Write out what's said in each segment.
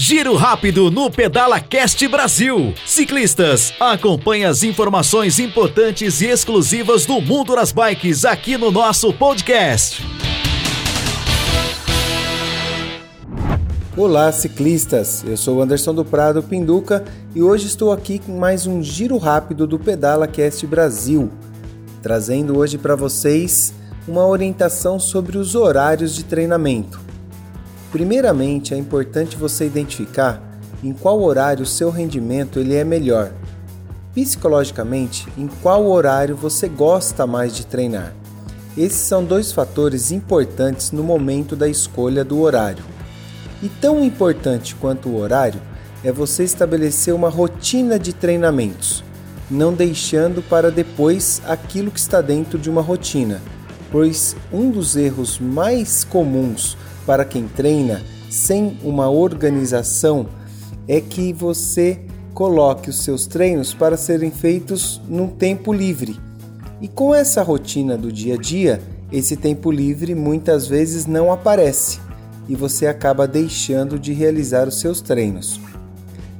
Giro rápido no Pedala Cast Brasil. Ciclistas, acompanhe as informações importantes e exclusivas do mundo das bikes aqui no nosso podcast. Olá, ciclistas! Eu sou Anderson do Prado Pinduca e hoje estou aqui com mais um giro rápido do Pedala Cast Brasil, trazendo hoje para vocês uma orientação sobre os horários de treinamento. Primeiramente, é importante você identificar em qual horário o seu rendimento ele é melhor. Psicologicamente, em qual horário você gosta mais de treinar. Esses são dois fatores importantes no momento da escolha do horário. E tão importante quanto o horário é você estabelecer uma rotina de treinamentos, não deixando para depois aquilo que está dentro de uma rotina, pois um dos erros mais comuns para quem treina sem uma organização é que você coloque os seus treinos para serem feitos num tempo livre. E com essa rotina do dia a dia, esse tempo livre muitas vezes não aparece e você acaba deixando de realizar os seus treinos.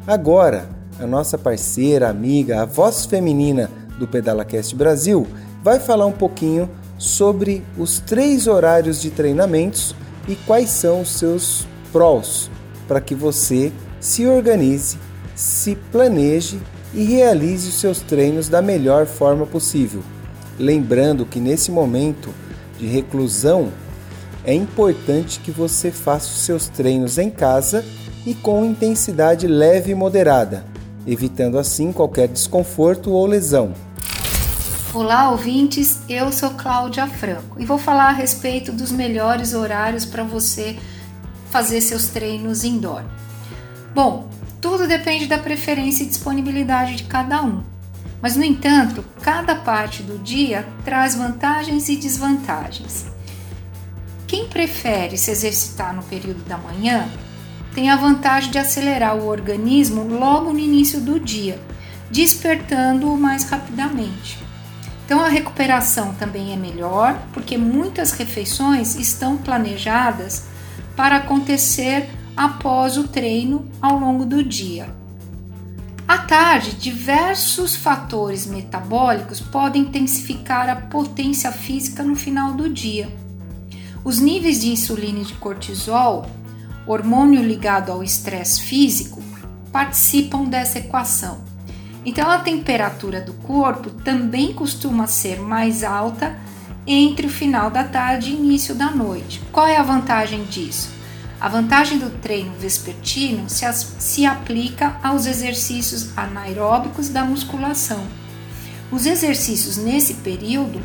Agora, a nossa parceira, amiga, a voz feminina do PedalaCast Brasil vai falar um pouquinho sobre os três horários de treinamentos e quais são os seus prós para que você se organize, se planeje e realize os seus treinos da melhor forma possível. Lembrando que nesse momento de reclusão, é importante que você faça os seus treinos em casa e com intensidade leve e moderada, evitando assim qualquer desconforto ou lesão. Olá, ouvintes. Eu sou Cláudia Franco e vou falar a respeito dos melhores horários para você fazer seus treinos indoor. Bom, tudo depende da preferência e disponibilidade de cada um. Mas, no entanto, cada parte do dia traz vantagens e desvantagens. Quem prefere se exercitar no período da manhã tem a vantagem de acelerar o organismo logo no início do dia, despertando-o mais rapidamente. Então a recuperação também é melhor, porque muitas refeições estão planejadas para acontecer após o treino ao longo do dia. À tarde, diversos fatores metabólicos podem intensificar a potência física no final do dia os níveis de insulina e de cortisol, hormônio ligado ao estresse físico, participam dessa equação. Então, a temperatura do corpo também costuma ser mais alta entre o final da tarde e início da noite. Qual é a vantagem disso? A vantagem do treino vespertino se, se aplica aos exercícios anaeróbicos da musculação. Os exercícios nesse período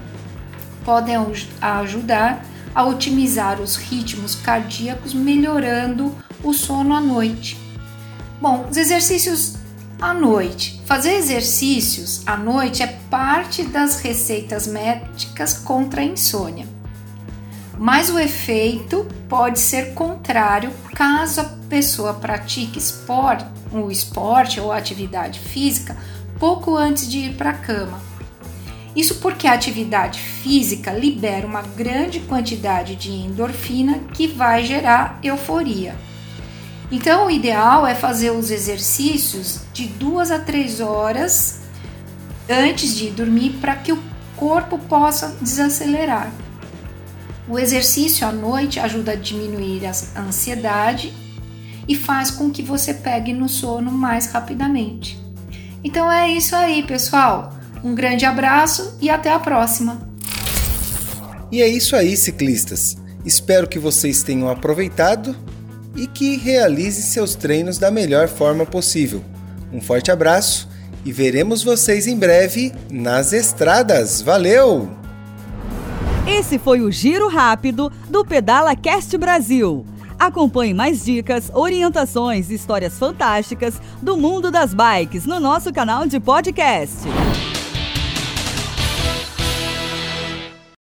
podem ajudar a otimizar os ritmos cardíacos, melhorando o sono à noite. Bom, os exercícios à noite. Fazer exercícios à noite é parte das receitas médicas contra a insônia. Mas o efeito pode ser contrário caso a pessoa pratique esporte, o esporte ou atividade física pouco antes de ir para a cama isso porque a atividade física libera uma grande quantidade de endorfina que vai gerar euforia. Então, o ideal é fazer os exercícios de duas a três horas antes de dormir para que o corpo possa desacelerar. O exercício à noite ajuda a diminuir a ansiedade e faz com que você pegue no sono mais rapidamente. Então é isso aí, pessoal. Um grande abraço e até a próxima! E é isso aí, ciclistas. Espero que vocês tenham aproveitado e que realizem seus treinos da melhor forma possível. Um forte abraço e veremos vocês em breve nas estradas. Valeu! Esse foi o Giro Rápido do Pedala Cast Brasil. Acompanhe mais dicas, orientações e histórias fantásticas do mundo das bikes no nosso canal de podcast.